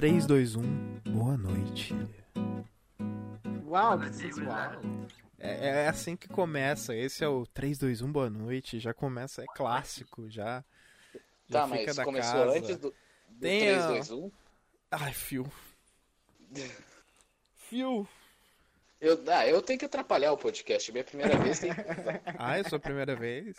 3, 2, 1, boa noite. Uau, que sensual. É, é assim que começa. Esse é o 3, 2, 1, boa noite. Já começa, é clássico, já. já Tá, fica mas da começou casa. antes do, do Tem 3, a- 2, 1? Ai, fio. Fio. Eu, ah, eu tenho que atrapalhar o podcast. Minha primeira vez tem que... Ah, é sua primeira vez?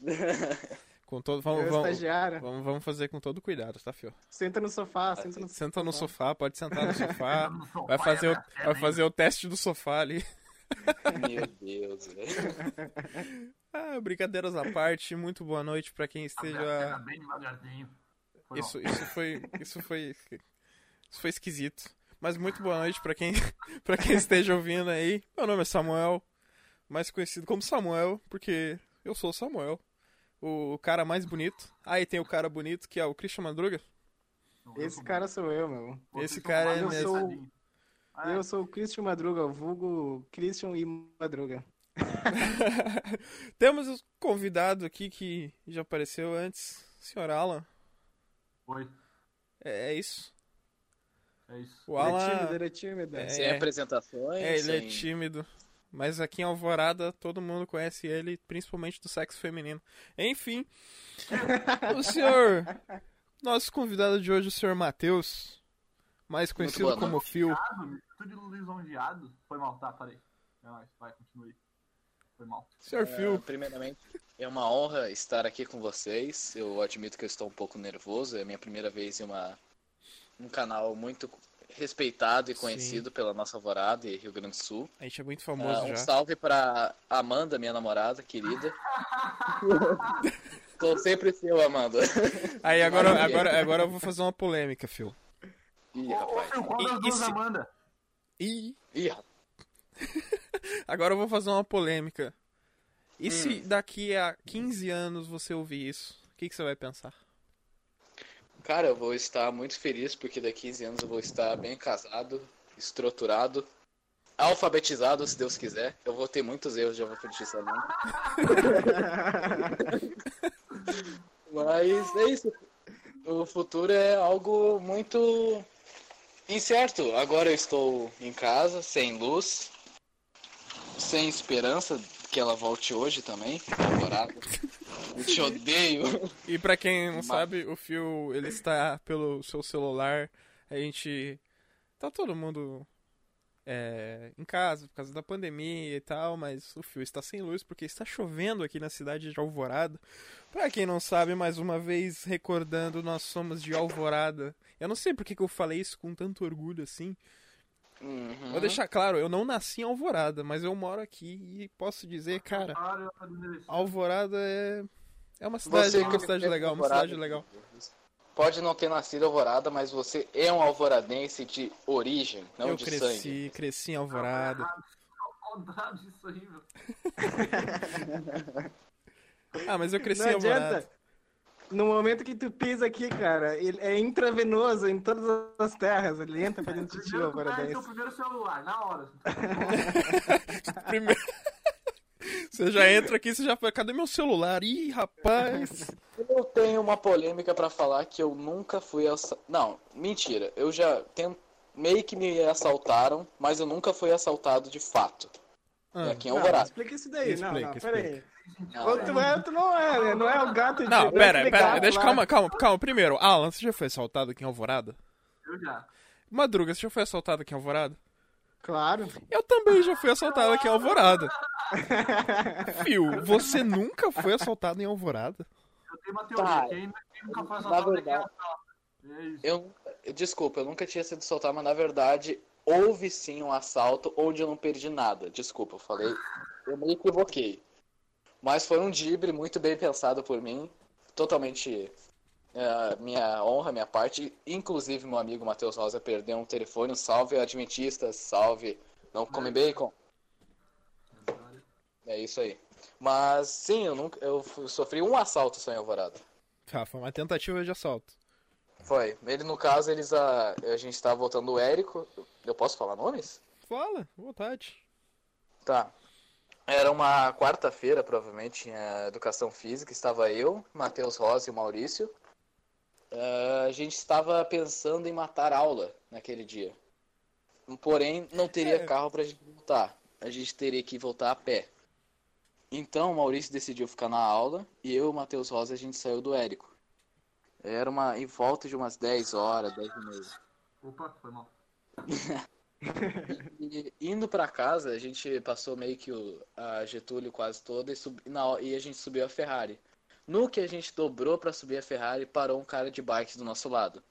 Com todo, Eu, vamos, vamos, vamos, vamos fazer com todo cuidado, tá, fio? Senta no sofá, senta no Senta no sofá, pode sentar no sofá. Vai fazer, é o, minha perna, vai hein? fazer o teste do sofá ali. Meu Deus, velho. Ah, brincadeiras à parte, muito boa noite pra quem perna esteja. bem devagarzinho. Foi Isso, isso foi, isso foi, isso foi esquisito. Mas muito boa noite pra quem, para quem esteja ouvindo aí. Meu nome é Samuel, mais conhecido como Samuel, porque eu sou o Samuel, o cara mais bonito. Aí tem o cara bonito que é o Christian Madruga. Eu Esse sou cara sou eu, meu. Esse cara é mesmo. engraçadinhos. Ah, Eu sou o Christian Madruga, o vulgo Christian e Madruga. Temos um convidado aqui que já apareceu antes, senhor Alan. Oi, É, é isso. é isso. O Ele é Alan. tímido, ele é tímido. É. Sem apresentações, É, ele é sem... tímido. Mas aqui em Alvorada todo mundo conhece ele, principalmente do sexo feminino. Enfim, o senhor. Nosso convidado de hoje, o senhor Matheus, mais conhecido boa como Phil. De lisonjeado. Foi mal, tá, parei. Vai, vai, continue. Foi mal. Senhor É, Phil, primeiramente, é uma honra estar aqui com vocês. Eu admito que eu estou um pouco nervoso. É a minha primeira vez em uma, um canal muito respeitado e Sim. conhecido pela nossa Alvorada e Rio Grande do Sul. a gente é muito famoso um já. salve para Amanda, minha namorada querida. Tô sempre seu, Amanda. Aí agora, agora, agora eu vou fazer uma polêmica, Phil. Ih, Ô, ô, rapaz. Phil, qual das e duas se- Amanda? Ih, rapaz. agora eu vou fazer uma polêmica. E se Hum. daqui a 15 anos você ouvir isso? O que, que você vai pensar? Cara, eu vou estar muito feliz porque daqui a 15 anos eu vou estar bem casado, estruturado, alfabetizado, se Deus quiser. Eu vou ter muitos erros de alfabetização. Mas é isso. O futuro é algo muito incerto. Agora eu estou em casa, sem luz, sem esperança que ela volte hoje também. Eu te odeio. E pra quem não Mas- sabe, o Phil, ele está pelo seu celular. A gente. Tá todo mundo é, em casa por causa da pandemia e tal, mas o Phil está sem luz porque está chovendo aqui na cidade de Alvorada. Pra quem não sabe, mais uma vez recordando, nós somos de Alvorada. Eu não sei por que eu falei isso com tanto orgulho assim. Uhum. Vou deixar claro, eu não nasci em Alvorada, mas eu moro aqui e posso dizer, cara. Alvorada é. É uma cidade, Você uma que cidade é legal, uma alvorada, cidade legal. Pode não ter nascido em Alvorada, mas você é um alvoradense de origem, não eu de cresci, sangue. cresci em Alvorada. Contrário disso aí, meu. Ah, mas eu cresci Não em Alvorada. adianta. No momento que tu pisa aqui, cara, ele é intravenoso em todas as terras. Ele entra pra dentro de ti, teu primeiro celular, na hora. Primeiro... Você já entra aqui, você já fala, cadê meu celular? Ih, rapaz. Eu tenho uma polêmica pra falar que eu nunca fui assa... Não, mentira. Eu já tenho... meio que me assaltaram, mas eu nunca fui assaltado de fato. Ah, É aqui em Não, Alvorada. explica isso daí. não, Explica, não. Não, Ou tu, é, tu não é, né? Não é o gato de Não, não pera, pera, gato deixa, lá. calma, calma, calma. Primeiro, Alan, você já foi assaltado aqui em Alvorada? Eu já. Madruga, você já foi assaltado aqui em Alvorada? Claro. Eu também já fui assaltado aqui em Alvorada. Fio, você nunca foi assaltado em Alvorada? Eu tenho uma teoria. Tá. Quem, quem nunca foi Na assaltado aqui é verdade- assalto. É. Eu, desculpa, eu nunca tinha sido assaltado, mas na verdade houve sim um assalto onde eu não perdi nada. Desculpa, eu falei, eu me equivoquei. Mas foi um dibre muito bem pensado por mim, totalmente é, minha honra, minha parte. Inclusive meu amigo Matheus Rosa perdeu um telefone, um salve adventistas, salve, não come bacon. É isso aí. Mas sim, eu nunca, eu sofri um assalto só em Alvorada. Tá, foi uma tentativa de assalto. Foi. Ele, no caso, eles a, a gente tava voltando o Érico. Eu posso falar nomes? Fala, vontade. Tá. Era uma quarta-feira, provavelmente, tinha educação física. Estava eu, Matheus Rosa e o Maurício. Ah, a gente estava pensando em matar aula naquele dia. Porém, não teria É. carro pra gente voltar. A gente teria que voltar a pé. Então, o Maurício decidiu ficar na aula e eu e o Matheus Rosa a gente saiu do Érico. Era uma em volta de umas 10 horas, 10 e meia. Opa, foi mal. E indo pra casa, a gente passou meio que o, a Getúlio quase toda e, sub, na, e a gente subiu a Ferrari. No que a gente dobrou pra subir a Ferrari, parou um cara de bike do nosso lado.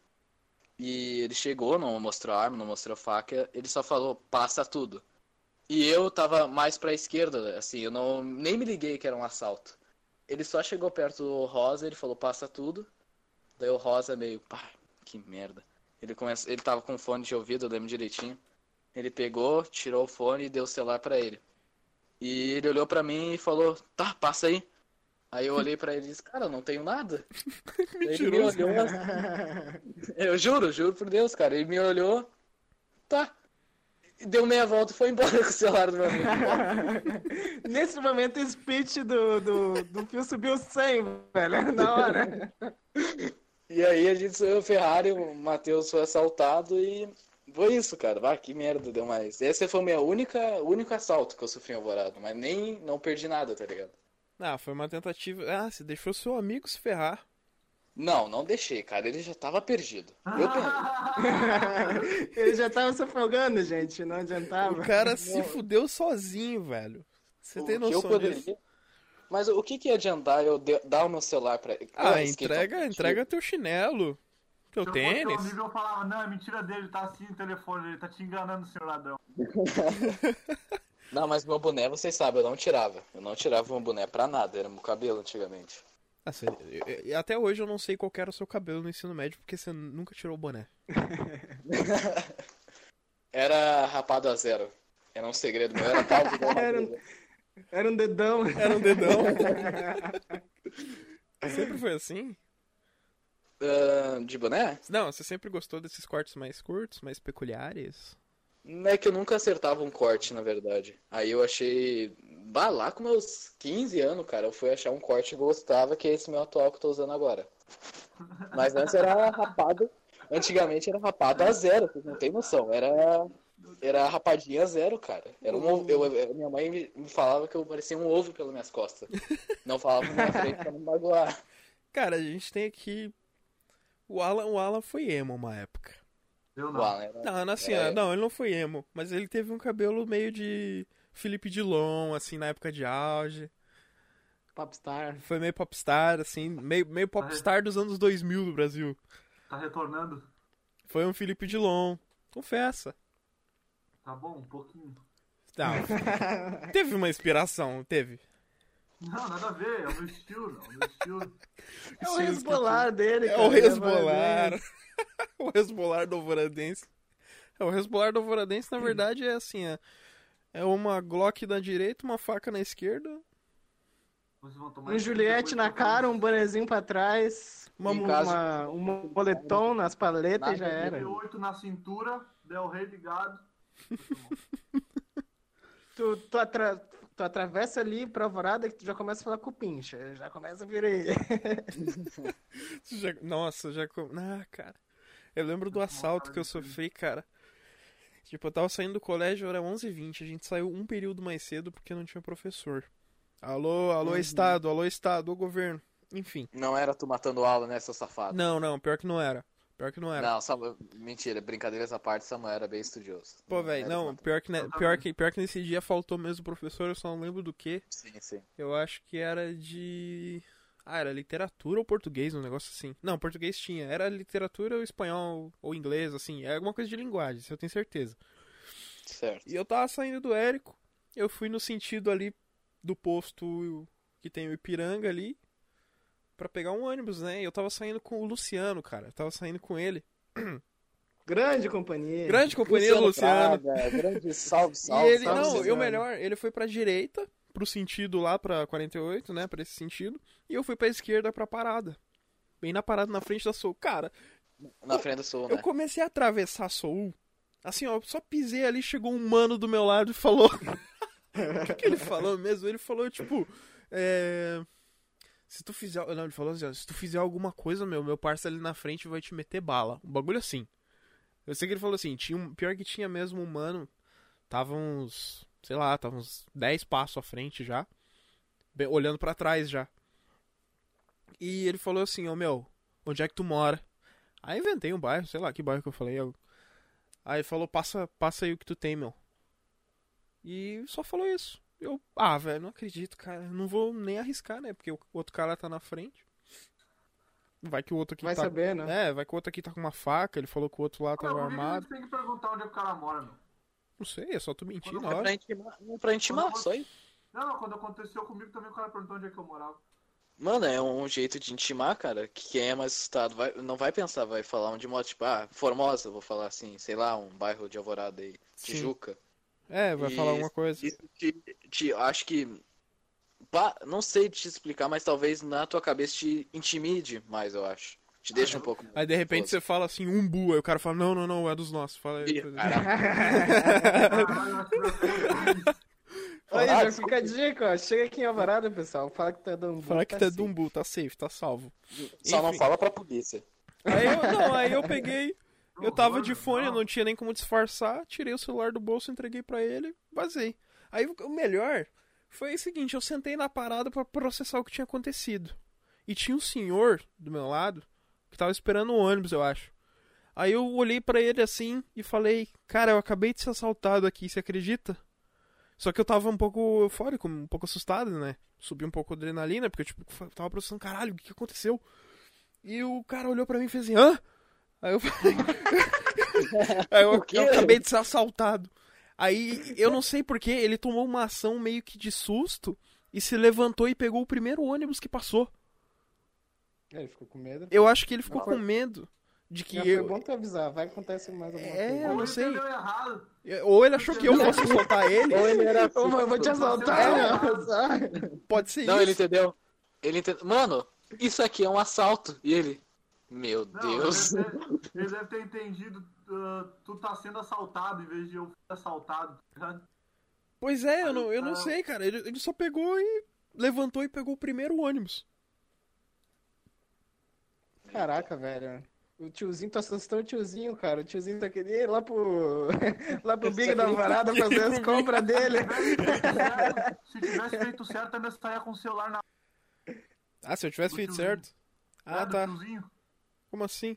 E ele chegou, não mostrou arma, não mostrou faca, ele só falou, passa tudo. E eu tava mais pra esquerda, assim, eu não nem me liguei que era um assalto. Ele só chegou perto do Rosa, ele falou, passa tudo. Daí o Rosa meio, pá, que merda. Ele, começa, ele tava com fone de ouvido, eu lembro direitinho. Ele pegou, tirou o fone e deu o celular pra ele. E ele olhou pra mim e falou: "Tá, passa aí". Aí eu olhei pra ele e disse: "Cara, eu não tenho nada". Ele me olhou. Eu juro, juro por Deus, cara. Ele me olhou. Tá. Deu meia volta e foi embora com o celular do meu amigo. Nesse momento, o speech do, do, do Fio subiu 100, velho, na hora. E aí a gente subiu a Ferrari, o Matheus foi assaltado e foi isso, cara. Vá, que merda, deu mais. Esse foi o meu única, único assalto que eu sofri em Alvorada, mas nem não perdi nada, tá ligado? Ah, foi uma tentativa. Ah, você deixou seu amigo se ferrar. Não, não deixei, cara. Ele já tava perdido. Eu perdi. Ele já tava se afogando, gente, não adiantava. O cara se fudeu sozinho, velho. Você tem O que eu noção poderia- disso? Mas o que que ia adiantar eu dar o meu celular pra ele? Ah, skate entrega, entrega teu chinelo. Teu Se eu fosse tênis. amigo, eu falava, não, é mentira dele, tá assim no telefone, ele tá te enganando, senhor ladrão. Não, mas meu boné, vocês sabem, eu não tirava. Eu não tirava meu boné pra nada, era meu cabelo antigamente. Ah, você- eu- eu- até hoje eu não sei qual era o seu cabelo no ensino médio, porque você nunca tirou o boné. Era rapado a zero. Era um segredo meu, era calvo igual Era- abelha. Era um dedão. Era um dedão. sempre foi assim? Ah, de boné? Não, você sempre gostou desses cortes mais curtos, mais peculiares? É que eu nunca acertava um corte, na verdade. Aí eu achei. Bah, lá com meus 15 anos, cara, eu fui achar um corte que gostava, que é esse meu atual que eu tô usando agora. Mas antes era rapado. Antigamente era rapado a zero, não tem noção. Era. Era rapadinha zero, cara. Era um. Eu, eu- minha mãe me, me falava que eu parecia um ovo pelas minhas costas. Não falava na minha frente pra não magoar. Cara, a gente tem aqui. O Alan, o Alan foi emo uma época. Eu não. Uau, era- Não, não, assim, É. não, ele não foi emo, mas ele teve um cabelo meio de Felipe Dilon, assim, na época de auge. Popstar. Foi meio popstar, assim, meio, meio popstar dos anos 2000 do Brasil. Tá retornando? Foi um Felipe Dilon. Confessa. Tá bom, um pouquinho. Não, teve uma inspiração, teve. Não, nada a ver, é o meu estilo, não. O meu estilo. É o resbolar dele, É cara. o resbolar. o resbolar do Alvoradense. É, o resbolar do Alvoradense, na verdade, é assim, é, é uma Glock na direita, uma faca na esquerda, Um Juliette na cara, um bonezinho pra trás, uma, caso- uma- um moletom nas paletas e já era. 38 na cintura, Del Rey ligado. Tu, tu, atra- tu atravessa ali pra alvorada que tu já começa a falar com o pincha. Já começa a vir aí. Já- nossa, já. com- Ah, cara. Eu lembro do assalto que eu sofri, cara. Tipo, eu tava saindo do colégio, era 11h20. A gente saiu um período mais cedo porque não tinha professor. Alô, alô, Estado, alô, Estado, ô governo. Enfim. Não era tu matando aula, né, seu safado? Não, não, pior que não era. Pior que não era. Não, Samuel, mentira, brincadeiras à parte, Samuel era bem estudioso. Pô, velho, não, matar- pior que, ne- pior, que, pior que nesse dia faltou mesmo o professor, eu só não lembro do que. Sim, sim. Eu acho que era de. Ah, era literatura ou português, um negócio assim. Não, português tinha. Era literatura ou espanhol ou inglês, assim. É alguma coisa de linguagem, isso eu tenho certeza. Certo. E eu tava saindo do Érico, eu fui no sentido ali do posto que tem o Ipiranga ali, pra pegar um ônibus, né? E eu tava saindo com o Luciano, cara. Eu tava saindo com ele. Grande companhia. Grande companhia do Luciano. Praga, grande salve, E salve. ele, salve, não, Luciano. eu melhor, ele foi pra direita, pro sentido lá pra 48, né, pra esse sentido, e eu fui pra esquerda pra parada. Bem na parada na frente da Soul. Cara, Na frente sul, eu né? comecei a atravessar a Soul, assim, ó, eu só pisei ali, chegou um mano do meu lado e falou... o que, que ele falou mesmo? Ele falou, tipo, é... Se tu fizer. Não, ele falou assim, se tu fizer alguma coisa, meu, meu parceiro ali na frente vai te meter bala. Um bagulho assim. Eu sei que ele falou assim, tinha um, pior que tinha mesmo um mano, tava uns, sei lá, tava uns 10 passos à frente já, bem- olhando pra trás já. E ele falou assim, ô meu, onde é que tu mora? Aí inventei um bairro, sei lá que bairro que eu falei. Aí falou, passa, passa aí o que tu tem, meu. E só falou isso. Eu, ah, velho, não acredito, cara. Não vou nem arriscar, né? Porque o outro cara tá na frente. Vai que o outro aqui Vai tá. saber, né? É, vai que o outro aqui tá com uma faca. Ele falou que o outro lá tava a armado. gente tem que perguntar onde é que o cara mora, meu? Não sei, é só tu mentir na É hora. pra intimar, é pra intimar só isso. Não, não, quando aconteceu comigo também o cara perguntou onde é que eu morava. Mano, é um jeito de intimar, cara, que quem é mais assustado vai, não vai pensar, vai falar onde mora, tipo, ah, Formosa, vou falar assim, sei lá, um bairro de Alvorada aí, Sim. Tijuca. É, vai falar E- alguma coisa. Isso te, te- acho que, pá, não sei te explicar, mas talvez na tua cabeça te intimide mais, eu acho. Te deixa um pouco mais Aí de repente você fala assim, umbu. Aí o cara fala, não, não, não, é dos nossos. Fala aí. Aí, Ah, já fica a dica, ó. Chega aqui em Alvarado, pessoal. Fala que tá dando Fala que tá assim. do umbu, tá safe, tá salvo. Só não Enfim. fala pra polícia. Aí eu, não, aí eu peguei, eu tava de fone, não. tinha nem como disfarçar, tirei o celular do bolso, entreguei pra ele, vazei. Aí o melhor foi o seguinte, eu sentei na parada pra processar o que tinha acontecido. E tinha um senhor do meu lado que tava esperando o ônibus, eu acho. Aí eu olhei pra ele assim e falei: "Cara, eu acabei de ser assaltado aqui, você acredita?" Só que eu tava um pouco eufórico, um pouco assustado, né? Subi um pouco a adrenalina, porque eu tipo, tava processando, caralho, o que que aconteceu? E o cara olhou pra mim e fez assim: "Hã?" Aí eu falei. Aí eu, eu acabei de ser assaltado. Aí eu não sei porquê, ele tomou uma ação meio que de susto e se levantou e pegou o primeiro ônibus que passou. É, Ele ficou com medo. Eu acho que ele ficou Não foi- com medo de que Já eu. foi bom tu avisar, vai acontecer mais alguma É, coisa. eu Ou não ele sei. errado. Ou ele achou que eu fosse assaltar ele. Ou ele era. Ô, mano, eu vou te assaltar, É. Pode ser Não, isso. ele entendeu. Ele entendeu. Mano, isso aqui é um assalto. E ele. Meu Não, Deus. Ele, deve ter, ele deve ter entendido. ah, tu tá sendo assaltado em vez de eu ser assaltado. tá ligado? Pois é, eu não, eu não Ah. sei, cara. Ele, ele só pegou e levantou e pegou o primeiro ônibus. Caraca, velho. O tiozinho, tu assustou o tiozinho, cara. O tiozinho tá querendo ir lá pro. lá pro Big da Varada fazer as compras dele. Se tivesse feito certo, ainda saia com o celular na Ah, se eu tivesse feito certo. Ah, do tá. tiozinho. Como assim?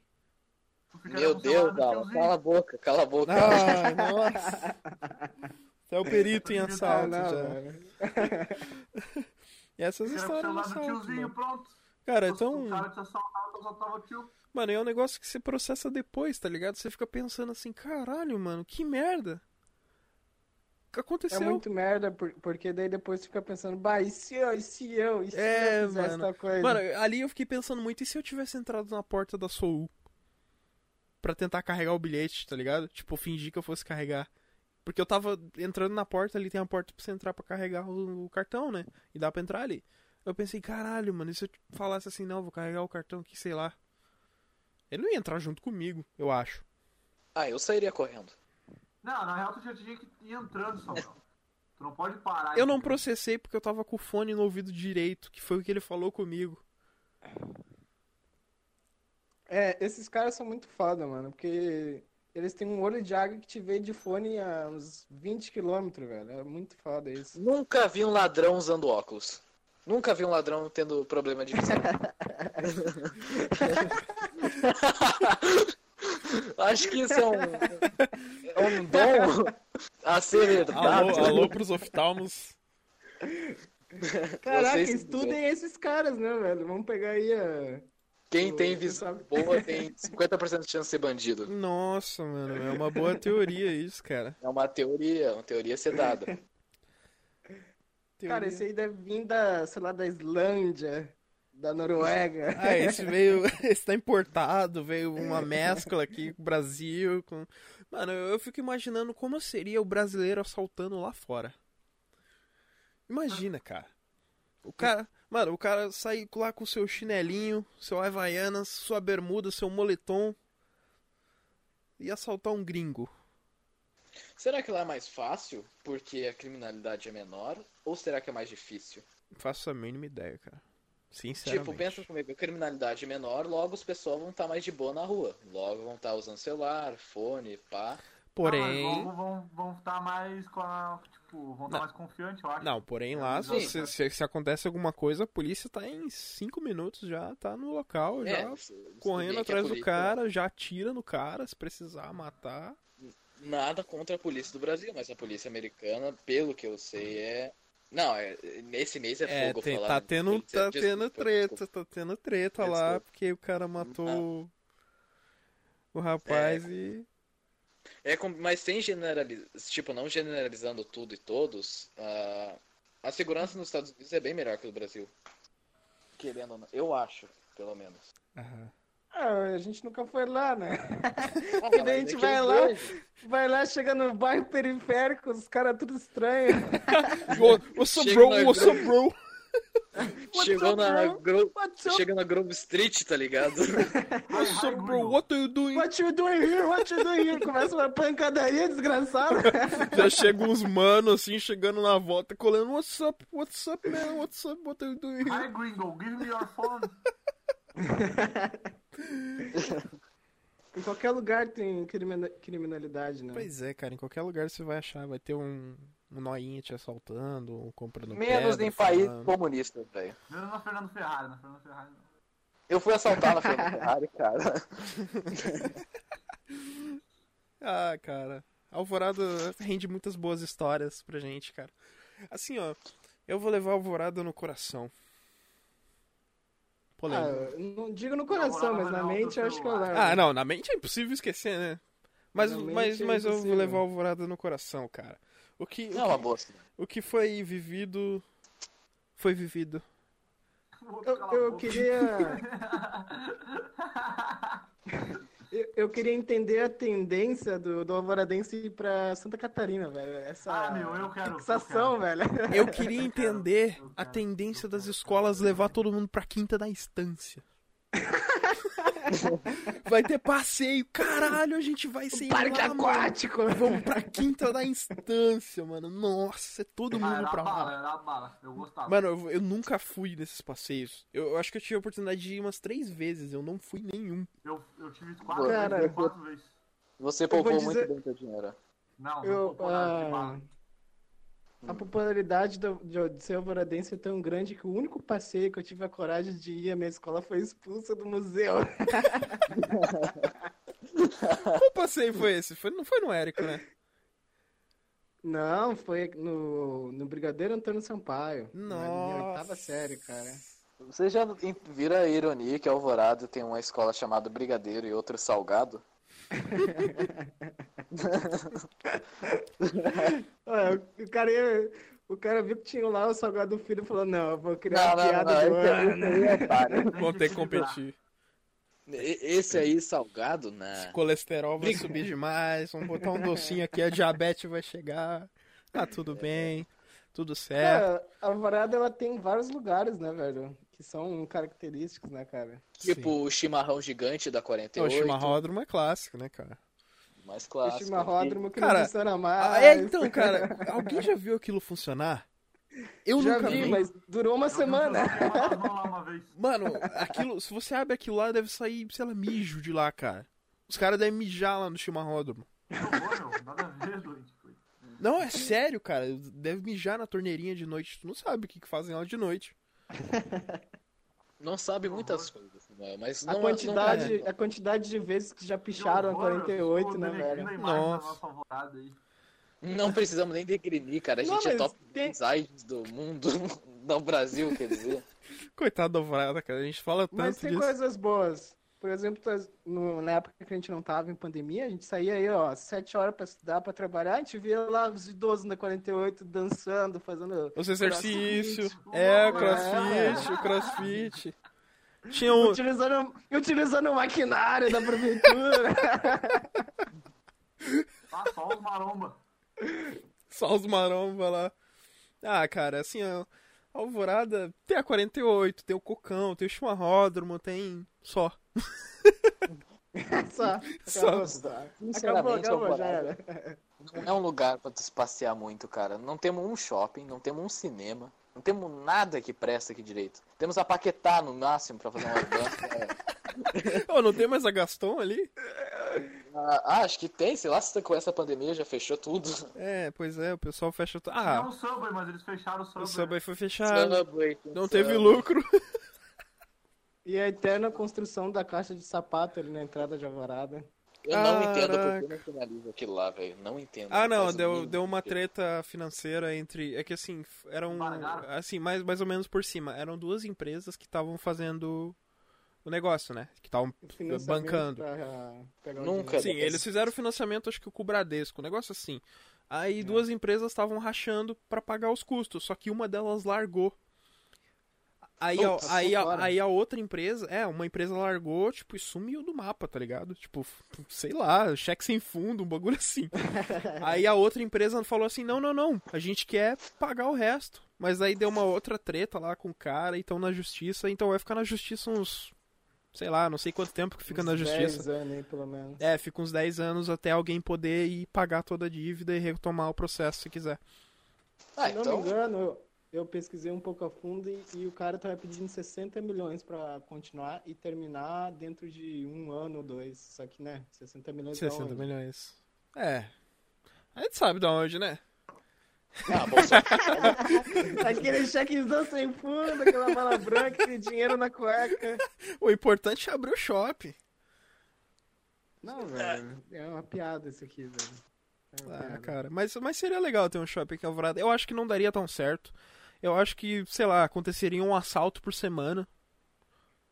Meu Deus, tiozinho. Cala a boca, cala a boca. Ai, nossa. Você é o perito em assalto não, já. E essas histórias do assalto, tiozinho, mano. pronto. Cara, O então. cara te assaltava, assaltava tio. Mano, é um negócio que você processa depois, tá ligado? Você fica pensando assim, caralho, mano, que merda. O que É aconteceu? muito merda, por- porque daí depois fica pensando, bah, e se eu, e se eu, e se É, eu fizesse mano. tal coisa? Mano, ali eu fiquei pensando muito, e se eu tivesse entrado na porta da Soul? Pra tentar carregar o bilhete, tá ligado? Tipo, fingir que eu fosse carregar. Porque eu tava entrando na porta, ali tem a porta pra você entrar pra carregar o, o cartão, né? E dá pra entrar ali. Eu pensei, caralho, mano, e se eu falasse assim, não, vou carregar o cartão aqui, sei lá. Ele não ia entrar junto comigo, eu acho. Ah, eu sairia correndo. Não, na real tu já tinha que ir entrando, Samuel. Tu não pode parar. Eu não processei porque eu tava com o fone no ouvido direito, que foi o que ele falou comigo. É, esses caras são muito foda, mano, porque eles têm um olho de água que te vê de fone a uns 20 km, velho. É muito foda isso. Nunca vi um ladrão usando óculos. Nunca vi um ladrão tendo problema de visão. Acho que isso é um, é um dom a ser herdado. Alô, alô pros oftalmos. Caraca, estudem esses caras, né, velho? Vamos pegar aí a. Quem tem visão boa tem 50% de chance de ser bandido. Nossa, mano, é uma boa teoria isso, cara. É uma teoria, uma teoria sedada. Cara, Teoria. esse aí deve vir da, sei lá, da Islândia, da Noruega. Ah, esse veio. Esse tá importado, veio uma mescla aqui com o Brasil. Com... Mano, eu eu fico imaginando como seria o brasileiro assaltando lá fora. Imagina, cara. O cara. Mano, o cara sai lá com seu chinelinho, seu Havaianas, sua bermuda, seu moletom. E assaltar um gringo. Será que lá é mais fácil porque a criminalidade é menor? Ou será que é mais difícil? Não faço a mínima ideia, cara. Sinceramente. Tipo, pensa comigo, criminalidade menor, logo os pessoal vão estar mais de boa na rua. Logo vão estar usando celular, fone, pá. Porém. Ah, mas vão, vão estar mais com a. Tipo, vão estar Não. mais confiantes, eu acho. Não, porém lá, se, Sim. se- se- se acontece alguma coisa, a polícia tá em 5 minutos já, tá no local, já É, você- você correndo atrás do polícia- cara, já atira no cara, se precisar matar. Nada contra a polícia do Brasil, mas a polícia americana, pelo que eu sei, é. Não, é... nesse mês é É, fogo tem- falar tá de tendo, tá Desculpa, tendo desculpa. treta, tá tendo treta É, lá, desculpa. porque o cara matou o rapaz e. É, mas sem generalizar, tipo, não generalizando tudo e todos, a, a segurança nos Estados Unidos é bem melhor que no Brasil. Querendo ou não. Eu acho, pelo menos. Aham. Ah, a gente nunca foi lá, né? Ah, daí mas a gente vai lá, vai lá, chega no bairro periférico, os caras tudo estranho. What's up, Chega bro? na What's up, bro? Chegou na? Gro... What's up? Chega na Grove Street, tá ligado? What's up, bro? What are you doing? What you doing here? What you doing here? Começa uma pancadaria desgraçada. Já chegam uns manos assim, chegando na volta, colando What's up, what's up, man? What's up, what are you doing? Hi, Gringo, give me your phone. em qualquer lugar tem crimina- criminalidade, né? Pois é, cara, em qualquer lugar você vai achar, vai ter um, um noinha te assaltando, um comprando Menos pedra, em país falando. comunista, velho. Menos na Fernando Ferrari, na Fernando Ferrari não. Eu fui assaltar na Fernanda Ferrari, cara. Ah, cara. Alvorada rende muitas boas histórias pra gente, cara. Assim, ó, eu vou levar Alvorada no coração. Ah, Polêmico. não digo no coração, mas na mente eu acho que eu levo. Ah, não, na mente é impossível esquecer, né? Mas, Na mas, é mas eu vou levar Alvorada no coração, cara. O que, Não é boa. cidade. o que foi vivido, foi vivido. Eu, eu queria. Eu, eu queria entender a tendência do, do Alvoradense pra Santa Catarina, velho. Essa Ah, meu, eu quero, eu fixação, quero. velho. Eu queria entender eu a quero, tendência eu das quero. escolas levar todo mundo pra quinta da instância. Vai ter passeio, caralho, a gente vai ser Parque lá, mano. aquático. Vamos pra quinta da instância, mano. Nossa, é todo Ah, mundo era pra bala, lá. era bala. Eu gostava. Mano, eu, eu nunca fui nesses passeios. Eu, eu acho que eu tive a oportunidade de ir umas três vezes. Eu não fui nenhum. Eu, eu tive quatro Cara, vezes, quatro vezes. Você poupou dizer- muito bem teu dinheiro. Não, Eu, não poupou nada de ah, bala. A popularidade do, de, de ser alvoradense é tão grande que o único passeio que eu tive a coragem de ir à minha escola foi expulsa do museu. Qual passeio foi esse? Foi, não foi no Érico, né? Não, foi no, no Brigadeiro Antônio Sampaio. Na minha Nossa. oitava série, cara. Você já vira a ironia que Alvorada tem uma escola chamada Brigadeiro e outra Salgado? Olha, o cara ia- O cara viu que tinha lá o Salgado Filho e falou, não, eu vou criar Não, uma não, não, piada não, do esse, ano. esse é. Vão ter que competir. Esse aí, Salgado, né? Colesterol vai subir demais. Vamos botar um docinho aqui, a diabetes vai chegar. Tá tudo bem. Tudo certo. Cara, a Alvorada, ela tem vários lugares, né, velho? Que são característicos, né, cara? Tipo o chimarrão gigante da Sim. 48. O chimarródromo é clássico, né, cara? Mais O clássico. chimarródromo que Cara, não funciona mais. Ah, é, então, cara, alguém já viu aquilo funcionar? Eu Já nunca vi, vi. mas durou uma Eu semana. Mano, aquilo, se você abre aquilo lá, deve sair, sei lá, mijo de lá, cara. Os caras devem mijar lá no chimarródromo. Não, é sério, cara. Deve mijar na torneirinha de noite. Tu não sabe o que, que fazem lá de noite. Não sabe muitas coisas, Samuel, mas A não, quantidade, não a quantidade de vezes que já picharam a horror, 48, eu né, tô velho? a Nossa. Não precisamos nem degrimir, cara. A Não, gente é mas top tem- designs do mundo, do Brasil, quer dizer. Coitado da Alvorada, cara. A gente fala tanto Mas tem disso. coisas boas. Por exemplo, tas- no- na época que a gente não tava em pandemia, a gente saía aí, ó, sete horas pra estudar, pra trabalhar, a gente via lá os idosos na 48 dançando, fazendo. Os exercícios. É, o É. crossfit, o crossfit. Tinha um. Utilizando, utilizando o maquinário da prefeitura. Ah, só os maromba. Só os maromba lá. Ah, cara, assim, ó. Alvorada tem a 48, tem o Cocão, tem o Chimarródromo, tem. Só. Só. Só. Acabou, acabou, já era. não é um lugar pra tu se passear muito, cara. Não temos um shopping, não temos um cinema. Não temos nada que presta aqui direito. Temos a Paquetá no máximo pra fazer uma dança. Ô, não tem mais a Gaston ali? ah, acho que tem, sei lá se com essa pandemia já fechou tudo. É, pois é, o pessoal fecha. tudo. Não Ah, o Subway, mas eles fecharam o Subway. o Subway foi fechado. Subway, Não teve Subway. lucro. E a eterna construção da caixa de sapato ali na entrada de Alvorada. Eu não entendo por Caraca. que não finaliza aquilo lá, velho. Não entendo. Ah, não, deu, deu uma treta financeira entre. É que assim, eram. Assim, mais, mais ou menos por cima. Eram duas empresas que estavam fazendo o negócio, né? Que estavam Financiamento bancando. Nunca. Sim, eles fizeram financiamento, acho que com o Bradesco, um negócio assim. Aí duas empresas estavam rachando pra pagar os custos, só que uma delas largou. Aí, a, aí, a, aí a outra empresa, é, uma empresa largou, tipo, e sumiu do mapa, tá ligado? Tipo, sei lá, cheque sem fundo, um bagulho assim. aí a outra empresa falou assim: não, não, não, a gente quer pagar o resto. Mas aí deu uma outra treta lá com o cara, então na justiça, então vai ficar na justiça uns. Sei lá, não sei quanto tempo que fica Uns na justiça. 10 anos aí, pelo menos. É, fica uns 10 anos até alguém poder ir pagar toda a dívida e retomar o processo se quiser. Ah, Se não então. me engano, eu, eu pesquisei um pouco a fundo e, e o cara tava pedindo 60 milhões pra continuar e terminar dentro de um ano ou dois. Só que, né, 60 milhões da 60 onde? milhões. É. A gente sabe de onde, né? Ah. Aquele chequezão sem fundo, aquela mala branca, aquele dinheiro na cueca. O importante é abrir o shopping. Não, velho, é uma piada isso aqui, velho. É Ah, piada. cara. Mas, mas seria legal ter um shopping aqui em Alvorada. Eu acho que não daria tão certo. Eu acho que, sei lá, aconteceria um assalto por semana.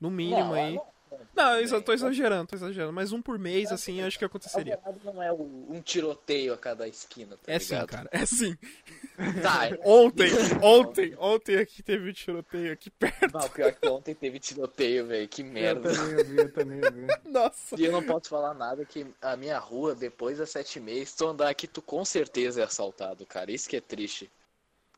No mínimo Não, aí. não- Não, eu tô exagerando, tô exagerando. Mas um por mês, assim, eu acho que aconteceria. Não é um tiroteio a cada esquina, tá É sim, ligado? cara. É sim. Tá, é- Ontem, ontem, ontem aqui teve um tiroteio aqui perto. Não, pior que ontem teve tiroteio, velho. Que Eu merda. também ouvi, eu também ouvi. Nossa. E eu não posso falar nada que a minha rua, depois das sete meses, se tu andar aqui, tu com certeza é assaltado, cara. Isso que é triste.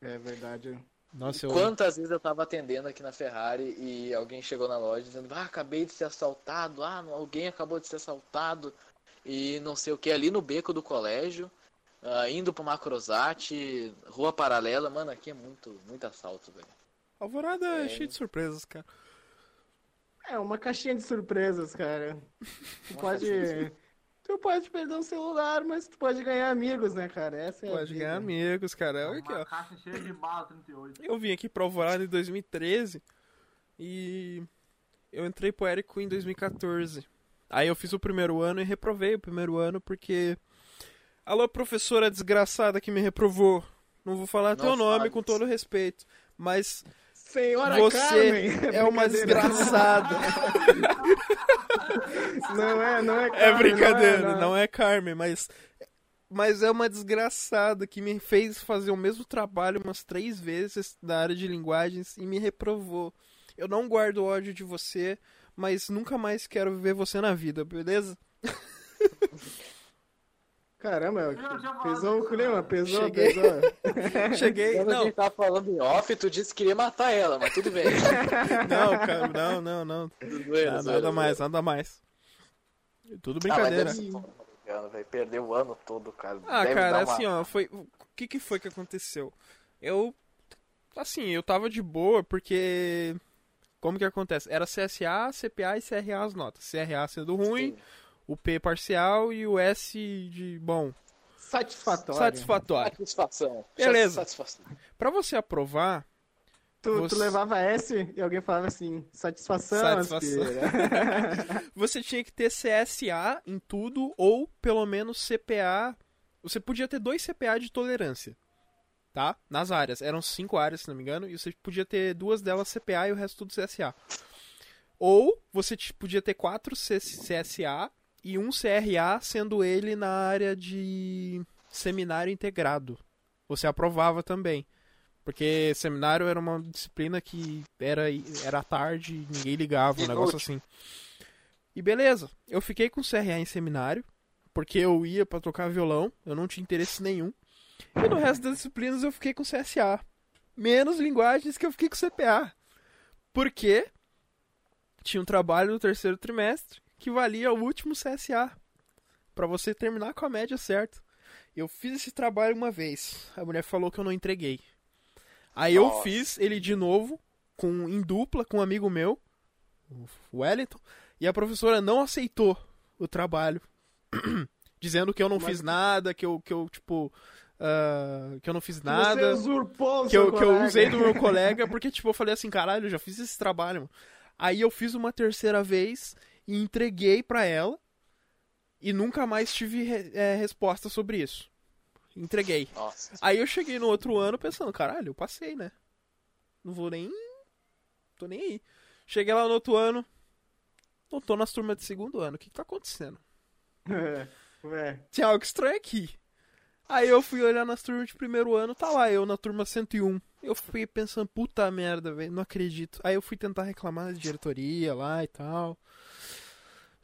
É verdade. Nossa, eu. Quantas vezes eu tava atendendo aqui na Ferrari e alguém chegou na loja dizendo, ah, acabei de ser assaltado, ah, alguém acabou de ser assaltado e não sei o que, ali no beco do colégio, ah, indo pro Macrosat, rua paralela, mano, aqui é muito, muito assalto, velho. Alvorada é É. cheio de surpresas, cara. É uma caixinha de surpresas, cara. Pode. Tu pode perder um celular, mas tu pode ganhar amigos, né, cara? Essa é Pode ganhar amigos, cara. Olha aqui, ó. caixa cheia de bala 38. Eu vim aqui pra Alvorada em 2013 e eu entrei pro Érico em 2014. Aí eu fiz o primeiro ano e reprovei o primeiro ano porque. Alô, professora desgraçada que me reprovou. Não vou falar Não teu nome com todo respeito. Mas Senhora você Carmen! é uma desgraçada. Não é, não é É Carmen, brincadeira, não é, não é Carmen, mas. Mas é uma desgraçada que me fez fazer o mesmo trabalho umas três vezes na área de linguagens e me reprovou. Eu não guardo ódio de você, mas nunca mais quero ver você na vida, beleza? Caramba, pesou o clima, pesou, Cheguei. pesou. Cheguei. Quando a Não, gente tava falando em off, tu disse que queria matar ela, mas tudo bem. não, cara, não, não, não. Zoeira, Nada, nada mais, nada mais. Tudo Ah, brincadeira. deve ser velho. Perdeu o ano todo, cara. Ah, Deve cara, dar uma- assim, ó, foi. O que que foi que aconteceu? Eu. Assim, eu tava de boa porque. Como que acontece? Era CSA, CPA e CRA as notas. CRA sendo ruim, Sim. O P parcial e o S de bom. Satisfatório. Satisfatório. Satisfação. Beleza. Satisfação. Pra você aprovar, Tu, tu Você- levava S e alguém falava assim, satisfação, Satisfação. você tinha que ter CSA em tudo ou pelo menos CPA. Você podia ter dois CPA de tolerância. Tá? Nas áreas. Eram cinco áreas, se não me engano, e você podia ter duas delas CPA e o resto tudo CSA. Ou você t- podia ter quatro C- CSA e um CRA, sendo ele na área de seminário integrado. Você aprovava também. Porque seminário era uma disciplina que era, era tarde, ninguém ligava, um negócio assim. E beleza, eu fiquei com CRA em seminário, porque eu ia pra tocar violão, eu não tinha interesse nenhum. E no resto das disciplinas eu fiquei com CSA. Menos linguagens que eu fiquei com CPA. Porque tinha um trabalho no terceiro trimestre que valia o último CSA. Pra você terminar com a média certa. Eu fiz esse trabalho uma vez. A mulher falou que eu não entreguei. Aí eu Nossa. fiz ele de novo, com em dupla, com um amigo meu, o Wellington, e a professora não aceitou o trabalho, dizendo que eu não Mas- fiz nada, que eu, que eu tipo, ah, que eu não fiz Você nada, usurpou o que eu, que eu usei do meu colega, porque, tipo, eu falei assim, caralho, eu já fiz esse trabalho, mano. Aí eu fiz uma terceira vez e entreguei pra ela e nunca mais tive é, resposta sobre isso. Entreguei. Nossa. Aí eu cheguei no outro ano pensando, caralho, eu passei, né? Não vou nem. tô nem aí. Cheguei lá no outro ano. Não tô nas turmas de segundo ano. O que, que tá acontecendo? É, Ué, Tinha algo estranho aqui. Aí eu fui olhar nas turmas de primeiro ano, tá lá, eu na turma 101. Eu fui pensando, puta merda, velho, não acredito. Aí eu fui tentar reclamar da diretoria lá e tal.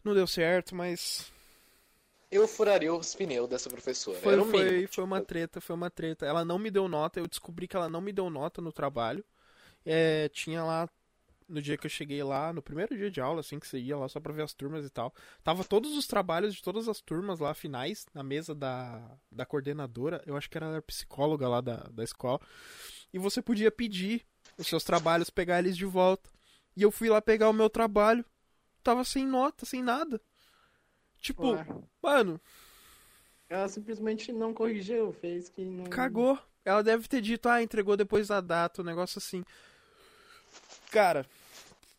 Não deu certo, mas Eu furaria os pneus dessa professora. Foi, Era o foi, mínimo. foi uma treta, foi uma treta. Ela não me deu nota, eu descobri que ela não me deu nota no trabalho. É, tinha lá, no dia que eu cheguei lá, no primeiro dia de aula, assim, que você ia lá só pra ver as turmas e tal. Tava todos os trabalhos de todas as turmas lá, finais, na mesa da, da coordenadora. Eu acho que era psicóloga lá da, da escola. E você podia pedir os seus trabalhos, pegar eles de volta. E eu fui lá pegar o meu trabalho. Tava sem nota, sem nada. Tipo, ué. mano, Ela simplesmente não corrigiu, fez que não. Cagou. Ela deve ter dito, ah, entregou depois da data, um negócio assim. Cara,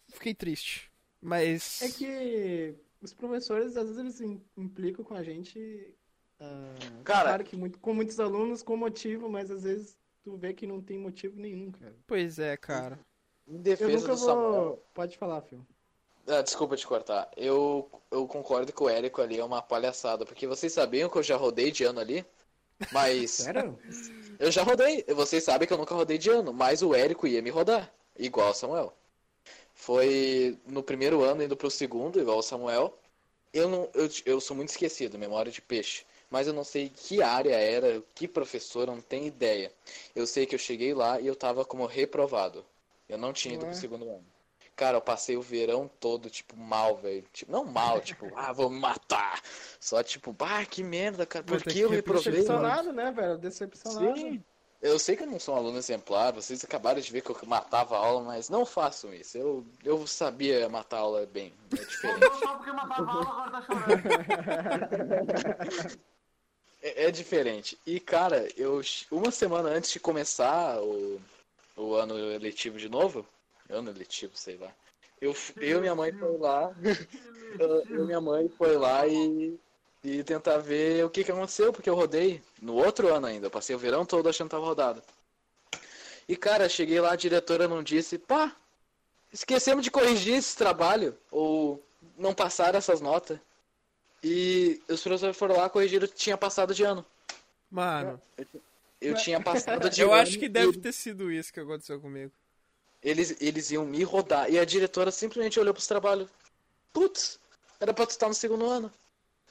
fiquei triste. Mas. É que os professores, às vezes, eles im- implicam com a gente. ah, Cara- claro que muito, com muitos alunos com motivo, mas às vezes tu vê que não tem motivo nenhum, cara. Pois é, cara. Em Eu defesa nunca do Samuel. vou. Pode falar, Phil. Ah, desculpa te cortar. Eu, eu concordo que o Érico ali é uma palhaçada, porque vocês sabiam que eu já rodei de ano ali? Mas Sério? eu já rodei. Vocês sabem que eu nunca rodei de ano, mas o Érico ia me rodar, igual o Samuel. Foi no primeiro ano indo pro segundo, igual o Samuel. Eu não, eu, eu sou muito esquecido, memória de peixe. Mas eu não sei que área era, que professor, eu não tenho ideia. Eu sei que eu cheguei lá e eu tava como reprovado. Eu não tinha ido Ué? pro segundo ano. Cara, eu passei o verão todo, tipo, mal, velho. Tipo, não mal, tipo, ah, vou me matar. Só tipo, ah, que merda, cara. Por Puta, que eu reprovei? mano? Decepcionado, né, velho? Decepcionado. Sim. Eu sei que eu não sou um aluno exemplar, vocês acabaram de ver que eu matava a aula, mas não façam isso. Eu, eu sabia matar a aula bem, é diferente. Voltou só porque matava a aula, agora tá chorando. É, é diferente. E, cara, eu uma semana antes de começar o, o ano letivo de novo, ano letivo, sei lá, eu, eu e minha mãe foi lá, eu, eu e minha mãe foi lá e, e tentar ver o que que aconteceu, porque eu rodei no outro ano ainda, eu passei o verão todo achando que tava rodado. E, cara, cheguei lá, a diretora não disse, pá, esquecemos de corrigir esse trabalho, ou não passaram essas notas. E os professores foram lá, corrigiram que tinha passado de ano. Mano, Eu tinha passado de eu ano. acho que e deve ter sido isso que aconteceu comigo. Eles, eles iam me rodar. E a diretora simplesmente olhou pros trabalhos. Putz, era pra tu estar no segundo ano.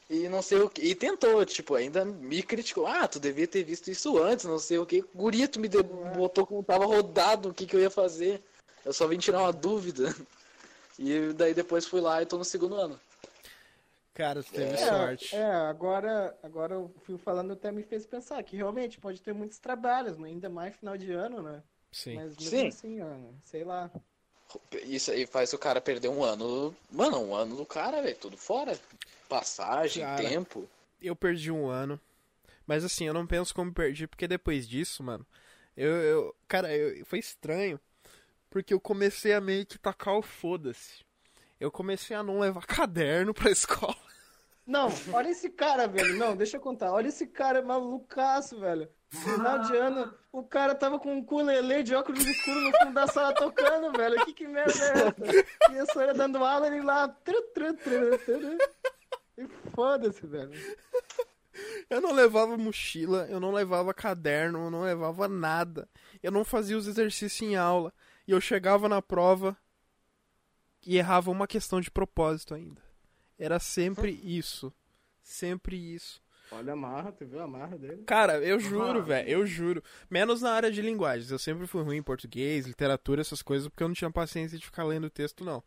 E não sei o que. E tentou, tipo, ainda me criticou. Ah, tu devia ter visto isso antes, não sei o que. Guria, tu me de- botou como tava rodado, o que, que eu ia fazer. Eu só vim tirar uma dúvida. E daí depois fui lá e tô no segundo ano. Cara, tu teve É, sorte. é, agora, agora eu fui falando até me fez pensar que realmente pode ter muitos trabalhos, né? ainda mais final de ano, né? Sim. Mas mesmo Sim. assim, ó, sei lá. Isso aí faz o cara perder um ano. Mano, um ano do cara, velho. Tudo fora. Passagem, Cara. tempo. eu perdi um ano. Mas assim, eu não penso como perdi, porque depois disso, mano, eu. eu cara, eu- foi estranho. Porque eu comecei a meio que tacar o foda-se. Eu comecei a não levar caderno pra escola. Não, olha esse cara, velho. Não, deixa eu contar. Olha esse cara malucaço, velho. Final de ano, o cara tava com um ukulele de óculos escuros no fundo da sala tocando, velho. Que que merda é essa? E a senhora dando aula, ele lá. Tru, tru, tru, tru. E foda-se, velho. Eu não levava mochila, eu não levava caderno, eu não levava nada. Eu não fazia os exercícios em aula. E eu chegava na prova e errava uma questão de propósito ainda. Era sempre isso. Sempre isso. Olha a marra, tu viu a marra dele? Cara, eu juro, velho, eu juro. Menos na área de linguagens. Eu sempre fui ruim em português, literatura, essas coisas, porque eu não tinha paciência de ficar lendo texto, não.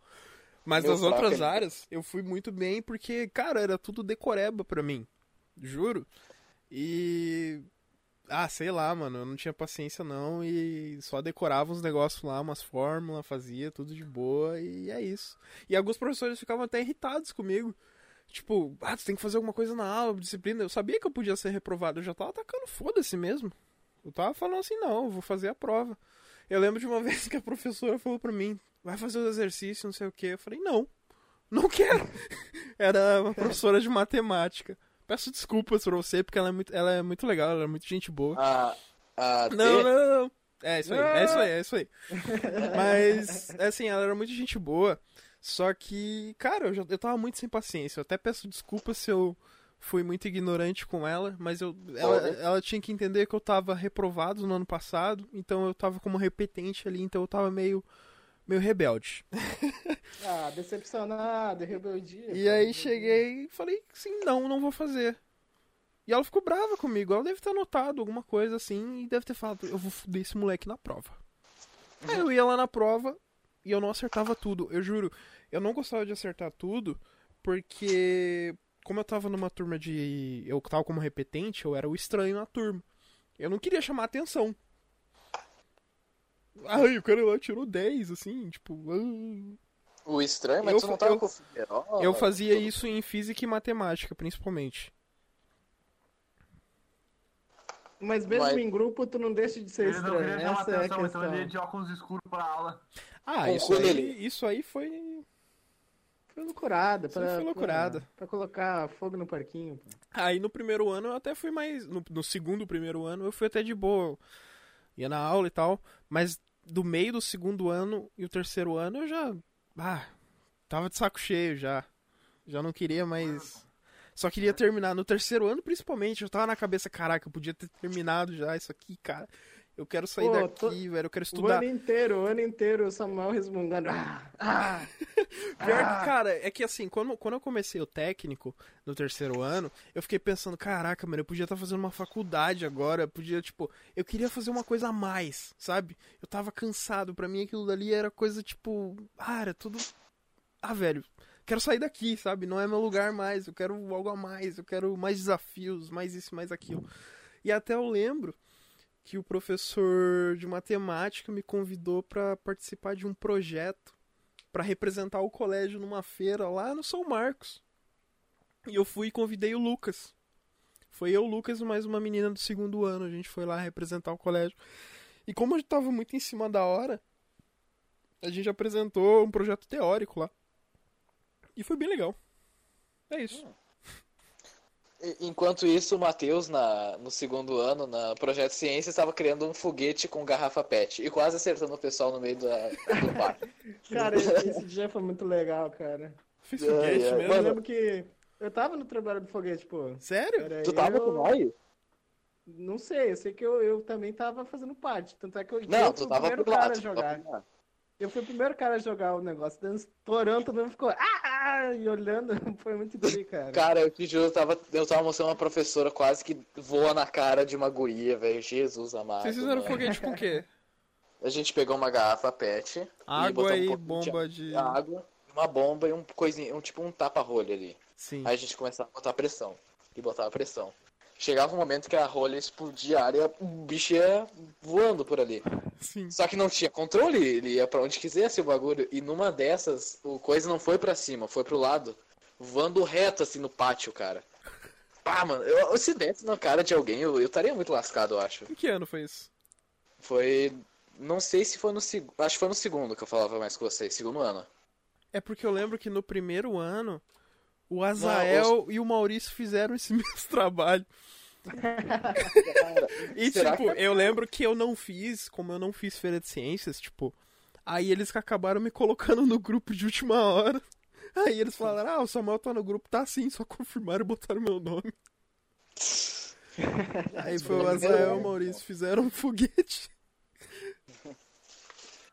Mas Meu nas fraco outras é- áreas, eu fui muito bem porque, cara, era tudo decoreba pra mim. Juro. E. Ah, sei lá, mano, eu não tinha paciência não e só decorava uns negócios lá, umas fórmulas, fazia tudo de boa e é isso. E alguns professores ficavam até irritados comigo. Tipo, ah, tu tem que fazer alguma coisa na aula, disciplina. Eu sabia que eu podia ser reprovado, eu já tava atacando foda-se mesmo. Eu tava falando assim, não, eu vou fazer a prova. Eu lembro de uma vez que a professora falou pra mim, vai fazer os exercícios, não sei o que. Eu falei, não, não quero. Era uma professora de matemática. Peço desculpas pra você, porque ela é muito, ela é muito legal, ela é muito gente boa. A, a Não, não, não, não. É isso aí, é isso aí, é isso aí. Mas, assim, ela era muito gente boa. Só que, cara, eu, já, eu tava muito sem paciência. Eu até peço desculpas se eu fui muito ignorante com ela, mas eu, ela, ela tinha que entender que eu tava reprovado no ano passado, então eu tava como repetente ali, então eu tava meio, meio rebelde. Ah, decepcionado, rebeldia. E aí cheguei e falei, sim, não, não vou fazer. E ela ficou brava comigo. Ela deve ter notado alguma coisa assim e deve ter falado, eu vou foder esse moleque na prova. Aí eu ia lá na prova e eu não acertava tudo. Eu juro, eu não gostava de acertar tudo porque como eu tava numa turma de. Eu tava como repetente, eu era o estranho na turma. Eu não queria chamar atenção. Ai, o cara lá tirou 10, assim, tipo. ah. O estranho, mas Eu tu não tava eu- com o Figueroa? Eu fazia Tu- isso em física e matemática, principalmente. Mas mesmo Mas- em grupo, tu não deixa de ser Ele não estranho. queria chamar Essa é a atenção, questão. então ele ia de óculos escuros pra aula. Ah, isso aí, isso aí foi. Foi loucurada. Pra, foi loucurada. Pra, pra colocar fogo no parquinho. pô. Aí no primeiro ano eu até fui mais. No, no segundo primeiro ano eu fui até de boa. Ia na aula e tal. Mas do meio do segundo ano e o terceiro ano eu já. Ah, tava de saco cheio já. Já não queria mais. Só queria terminar. No terceiro ano, principalmente, eu tava na cabeça, caraca, eu podia ter terminado já isso aqui, cara. Eu quero sair Pô, daqui, tô- velho. Eu quero O estudar. ano inteiro, o ano inteiro, o Samuel resmungando. Ah, ah, Pior Ah. que, cara, é que assim, quando, quando eu comecei o técnico no terceiro ano, eu fiquei pensando, caraca, mano, eu podia estar fazendo uma faculdade agora, eu podia, tipo, eu queria fazer uma coisa a mais, sabe? Eu tava cansado, pra mim aquilo dali era coisa, tipo, ah, era tudo. Ah, velho, quero sair daqui, sabe? Não é meu lugar mais, eu quero algo a mais, eu quero mais desafios, mais isso, mais aquilo. E até eu lembro que o professor de matemática me convidou pra participar de um projeto pra representar o colégio numa feira lá no São Marcos. E eu fui e convidei o Lucas. Foi eu, o Lucas mais uma menina do segundo ano. A gente foi lá representar o colégio. E como a gente tava muito em cima da hora, a gente apresentou um projeto teórico lá. E foi bem legal. É isso. Enquanto isso, o Matheus, na, no segundo ano, na Projeto Ciência, estava criando um foguete com garrafa PET e quase acertando o pessoal no meio da, do parque. cara, esse, dia foi muito legal, cara. Fiz É, foguete é. mesmo. Eu Mano. lembro que eu tava no trabalho do foguete, pô. Sério? Era Tu tava eu- com nós? Não sei, eu sei que eu, eu também tava fazendo parte. Tanto é que eu, Não, eu tu fui o primeiro cara lá. a jogar. Eu fui o primeiro cara a jogar o negócio, dando estourando, todo mundo ficou ah! E olhando, foi muito tri, cara. Cara, eu te juro, eu tava, eu tava mostrando uma professora quase que voa na cara de uma guria, velho. Jesus amado. Vocês fizeram mano. foguete com o quê? A gente pegou uma garrafa PET. e Água botou um e pouquinho de bomba de. água, uma bomba e um coisinha, um tipo um tapa-rolho ali. Sim. Aí a gente começava a botar pressão. E botava pressão. Chegava um momento que a rolha explodia a área, o bicho ia voando por ali. Sim. Só que não tinha controle, ele ia pra onde quisesse o bagulho. E numa dessas, o coisa não foi pra cima, foi pro lado. Voando reto assim no pátio, cara. Pá, mano, eu, se desse na cara de alguém, eu eu estaria muito lascado, eu acho. Em que ano foi isso? Foi. Não sei se foi no segundo. Acho que foi no segundo que eu falava mais com vocês, segundo ano. É porque eu lembro que no primeiro ano o Azael e o Maurício fizeram esse mesmo trabalho. E Será tipo, que- eu lembro que eu não fiz, como eu não fiz feira de ciências, tipo, aí eles que acabaram me colocando no grupo de última hora. Aí eles falaram: "Ah, o Samuel tá no grupo, tá sim, só confirmaram e botaram meu nome". Aí foi o Azael e o Maurício fizeram um foguete.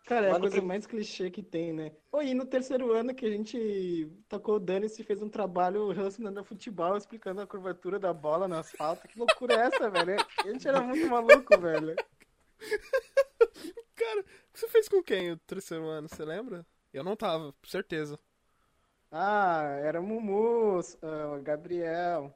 Cara, é a Mano, coisa mais clichê que tem, né? Oi, e no terceiro ano que a gente tocou o Dani e fez um trabalho relacionado a futebol, explicando a curvatura da bola no asfalto. Que loucura é essa, velho? A gente era muito maluco, velho. Cara, você fez com quem o terceiro ano, você lembra? Eu não tava, certeza. Ah, era Mumu, ah, Gabriel.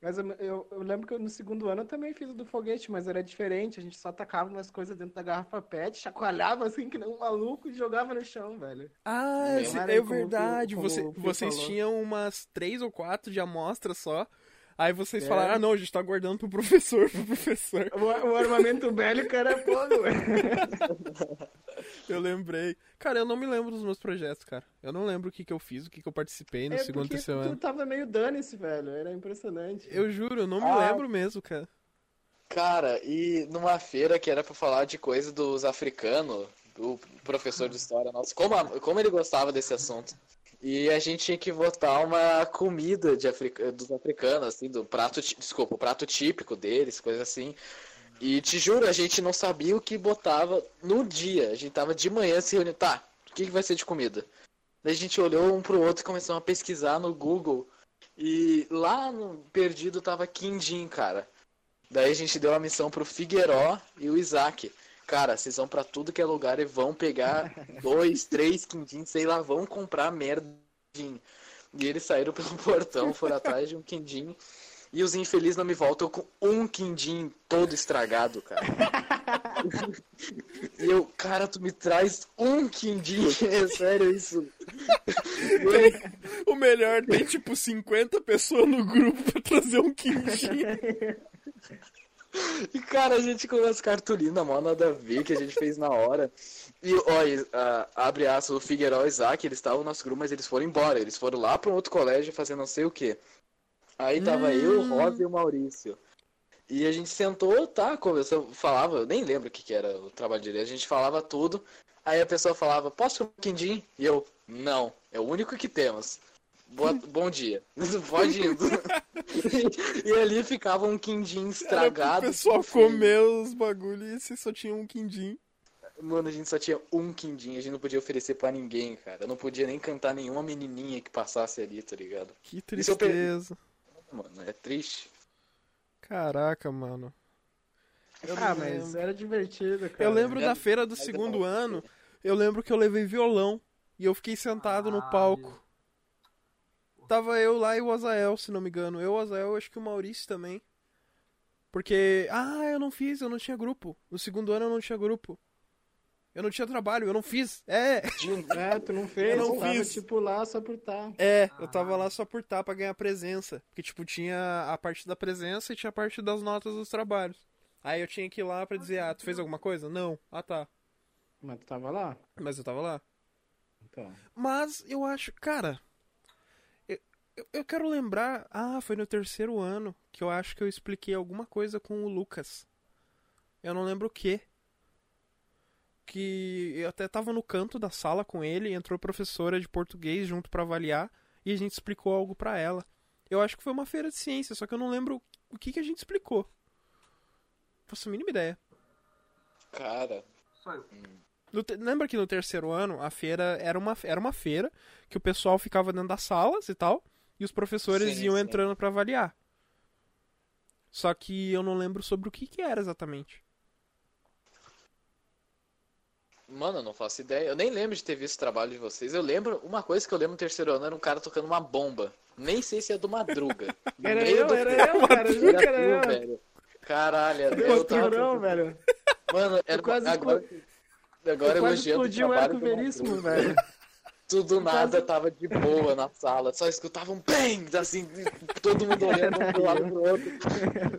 Mas eu, eu, eu lembro que no segundo ano eu também fiz o do foguete, mas era diferente. A gente só tacava umas coisas dentro da garrafa PET, chacoalhava assim que nem um maluco e jogava no chão, velho. Ah, esse- é como- verdade. como Você- vocês falou. tinham umas três ou quatro de amostra só. Aí vocês É. falaram, ah não, a gente tá guardando pro professor, pro professor. O, o armamento bélico era fogo, velho. Eu lembrei. Cara, eu não me lembro dos meus projetos, cara. Eu não lembro o que, que eu fiz, o que, que eu participei no É segundo e porque terceiro tu ano. tava meio dane-se, velho. Era impressionante. Eu juro, eu não me Ah. lembro mesmo, cara. Cara, e numa feira que era pra falar de coisa dos africanos, o professor de história nosso, como, a- como ele gostava desse assunto. E a gente tinha que votar uma comida de africa, dos africanos, assim, do prato, desculpa, o prato típico deles, coisa assim. E te juro, a gente não sabia o que botava no dia. A gente tava de manhã se reunindo, tá, o que, que vai ser de comida? Daí a gente olhou um pro outro e começamos a pesquisar no Google. E lá no perdido tava quindim, cara. Daí a gente deu a missão pro Figueiró e o Isaac. Cara, vocês vão pra tudo que é lugar e vão pegar dois, três quindim, sei lá, vão comprar merda. E eles saíram pelo portão, foram atrás de um quindim. E os infelizes não me voltam com um quindim todo estragado, cara. E eu, cara, tu me traz um quindim, é sério isso. O melhor, tem tipo 50 pessoas no grupo pra trazer um quindim. E, cara, a gente com as cartolinas, mó nada a ver, que a gente fez na hora. E, olha, ah, abre aspas, o Figueiró e o Isaac, eles estavam no nosso grupo, mas eles foram embora. Eles foram lá pra um outro colégio fazer não sei o quê. Aí tava eu, o Rosa e o Maurício. E a gente sentou, tá, conversando, falava, eu nem lembro o que que era o trabalho dele, a gente falava tudo. Aí a pessoa falava, posso comer um quindim? E eu, não, é o único que temos. Boa- bom dia. Pode ir. e ali ficava um quindim estragado. pro pessoal comer os bagulho e só tinha um quindim. Mano, a gente só tinha um quindim, a gente não podia oferecer pra ninguém, cara. Eu não podia nem cantar nenhuma menininha que passasse ali, tá ligado? Que eu tristeza. Mano, é triste. Caraca, mano. Eu Ah, mas era divertido, cara. Eu lembro da feira do segundo ano. Eu lembro que eu levei violão e eu fiquei sentado no Ah, palco. Tava eu lá e o Azael, se não me engano. Eu, o Azael, acho que o Maurício também. Porque. Ah, eu não fiz, eu não tinha grupo. No segundo ano eu não tinha grupo. Eu não tinha trabalho, eu não fiz. É, É, tu não fez, Eu não tava, fiz. tipo, lá só por tá. é, eu tava lá só por tá pra ganhar presença. Porque, tipo, tinha a parte da presença e tinha a parte das notas dos trabalhos. Aí eu tinha que ir lá pra dizer, ah, tu fez alguma coisa? Não. Ah, tá. Mas tu tava lá? Mas eu tava lá. Então. Mas eu acho, cara. Eu, eu, eu quero lembrar. Ah, foi no terceiro ano que eu acho que eu expliquei alguma coisa com o Lucas. Eu não lembro o que. Que eu até tava no canto da sala com ele, entrou professora de português junto pra avaliar e a gente explicou algo pra ela. Eu acho que foi uma feira de ciência, só que eu não lembro o que, que a gente explicou. Não faço a mínima ideia. Cara. No lembra que no terceiro ano a feira era uma, era uma feira que o pessoal ficava dentro das salas e tal, e os professores Sim, iam sim. entrando pra avaliar. Só que eu não lembro sobre o que, que era exatamente. Mano, eu não faço ideia. Eu nem lembro de ter visto o trabalho de vocês. Eu lembro, uma coisa que eu lembro no terceiro ano era um cara tocando uma bomba. Nem sei se é do Madruga. No Era eu, do era eu, cara. Juro que era eu. velho. Caralho, era- Eu eu tava. Turão, velho. Mano, era quase agora, agora Eu quase elogiando explodiu o do veríssimo, velho. Tudo nada tava de boa na sala, só escutava um bang, assim, todo mundo olhando um pro lado pro outro.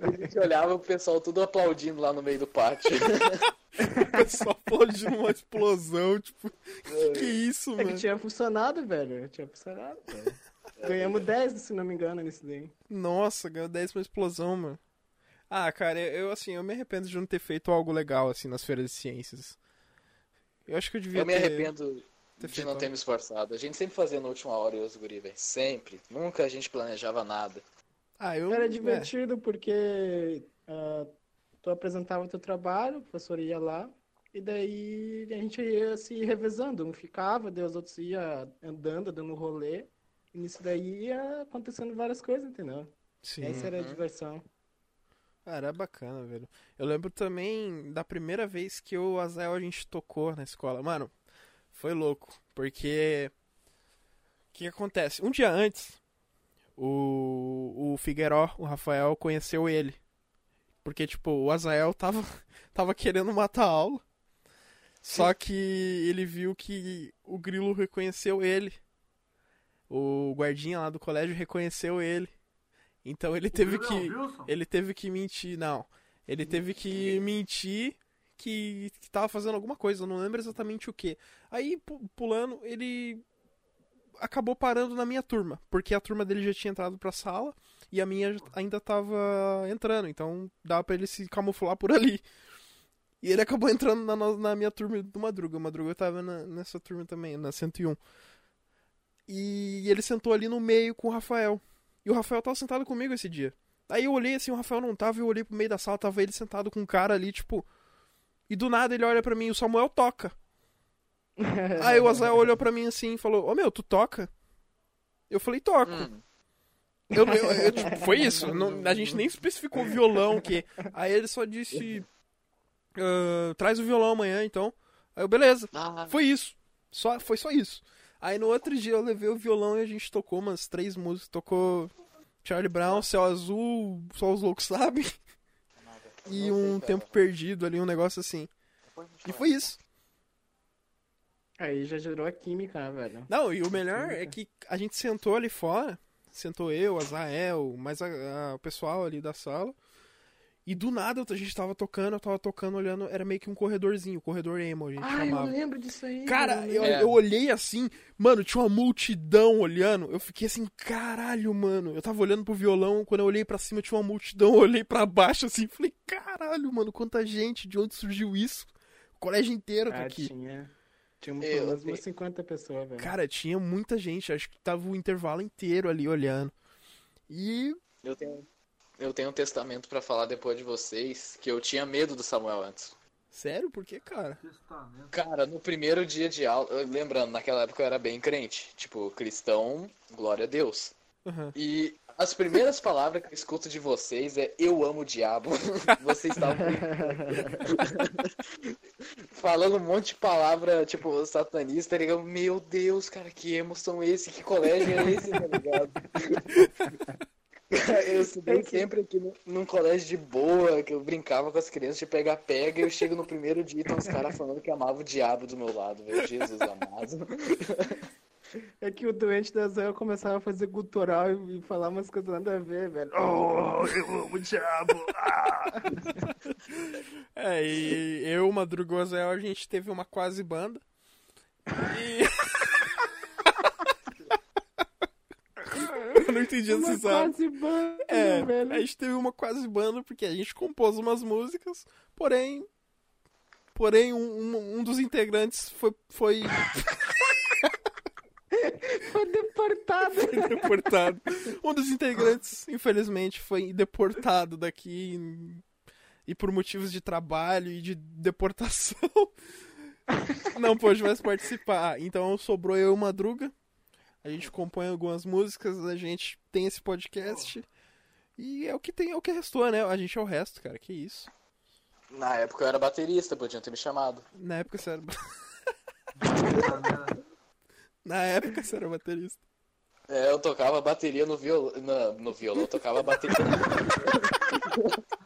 A gente olhava o pessoal tudo aplaudindo lá no meio do pátio. O pessoal aplaudindo uma explosão, tipo, que, que isso, É que mano? tinha funcionado, velho. Tinha funcionado, velho. Ganhamos 10, se não me engano, nesse daí. Nossa, ganhou 10 pra uma explosão, mano. Ah, cara, eu eu, assim, eu me arrependo de não ter feito algo legal assim nas feiras de ciências. Eu acho que eu devia Eu me ter- arrependo ter feito não ter algo. me esforçado. A gente sempre fazia na última hora e os guri, velho. Sempre. Nunca a gente planejava nada. Ah, eu Era é. divertido porque ah, tu apresentava teu trabalho, o professor ia lá, e daí a gente ia se revezando. Um ficava, daí os outros ia andando, dando rolê. E nisso daí ia acontecendo várias coisas, entendeu? Sim. Essa era a Uhum. diversão. Ah, era bacana, velho. Eu lembro também da primeira vez que eu o Azael a gente tocou na escola. Mano, foi louco. Porque. O que, acontece? Um dia antes, o, o Figueiró, o Rafael, conheceu ele. Porque, tipo, o Azael tava, tava querendo matar a aula. Só que ele viu que o Grilo reconheceu ele. O guardinha lá do colégio reconheceu ele. Então ele teve Wilson, que. Wilson? Ele teve que mentir. Não. Ele teve que mentir que, que tava fazendo alguma coisa. Não lembro exatamente o que. Aí, pu- pulando, ele acabou parando na minha turma. Porque a turma dele já tinha entrado pra sala. E a minha ainda tava entrando. Então dava pra ele se camuflar por ali. E ele acabou entrando na, na minha turma do Madruga. O Madruga tava na- nessa turma também, na 101. E ele sentou ali no meio com o Rafael. E o Rafael tava sentado comigo esse dia. Aí eu olhei assim, o Rafael não tava, eu olhei pro meio da sala, tava ele sentado com um cara ali, tipo. E do nada ele olha pra mim, o Samuel toca. Aí o Azael olhou pra mim assim e falou: Ô meu, tu toca? Eu falei: Toco. Hum, Eu, eu- eu, tipo, foi isso. Não- a gente nem especificou violão, que. Aí ele só disse. "Ah, traz o violão amanhã, então. Aí eu, beleza. ah, Foi isso. Só, foi só isso. Aí no outro dia eu levei o violão e a gente tocou umas três músicas. Tocou Charlie Brown, Céu Azul, Só os Loucos Sabem. E sei, um cara. Tempo Perdido ali, um negócio assim. E foi isso. Aí já gerou a química, né, velho? Não, e o melhor é que a gente sentou ali fora. Sentou eu, Azael, mais a- a- o pessoal ali da sala. E do nada a gente tava tocando, eu tava tocando, olhando, era meio que um corredorzinho, corredor emo, a gente Ah, eu chamava. lembro disso aí. Cara, eu, É. eu olhei assim, mano, tinha uma multidão olhando. Eu fiquei assim, caralho, mano. Eu tava olhando pro violão, quando eu olhei pra cima tinha uma multidão, eu olhei pra baixo assim, falei, caralho, mano, quanta gente, de onde surgiu isso? O colégio inteiro tá Ah, aqui. tinha. Tinha um- Eu pelo menos tenho- umas 50 pessoas, velho. Cara, tinha muita gente, acho que tava o intervalo inteiro ali olhando. E Eu tenho, eu tenho um testamento pra falar depois de vocês que eu tinha medo do Samuel antes. sério, por que, cara? Testamento. Cara, no primeiro dia de aula, lembrando, naquela época eu era bem crente, tipo, cristão, glória a Deus. Aham. E as primeiras palavras que eu escuto de vocês é eu amo o diabo. Vocês estavam falando um monte de palavra, tipo, satanista, tá ligado? Meu Deus, cara, que emos são esse? Que colégio é esse, tá ligado? Eu estudei sempre aqui num, num colégio de boa, que eu brincava com as crianças de pega-pega, e eu chego no primeiro dia e estão os caras falando que amava o diabo do meu lado, velho. Jesus amado. É que o doente da Zé começava a fazer gutural e, e falar umas coisas nada a ver, velho. Oh, eu amo o diabo. ah. É, e eu, Azael, a gente teve uma quase banda. E. eu não entendi essa Uma risada. quase banda, É, velho. a gente teve uma quase banda porque a gente compôs umas músicas, porém. Porém, um, um, um dos integrantes foi, foi Foi deportado. deportado. Um dos integrantes, infelizmente, foi deportado daqui e por motivos de trabalho e de deportação não pôde mais participar. Então sobrou eu e o Madruga. A gente compõe algumas músicas, a gente tem esse podcast. E é o que tem, é o que restou, né? A gente é o resto, cara. Que isso. Na época eu era baterista, podiam ter me chamado. Na época você era, na época você era baterista. É, eu tocava bateria no violão. No violão, eu tocava bateria.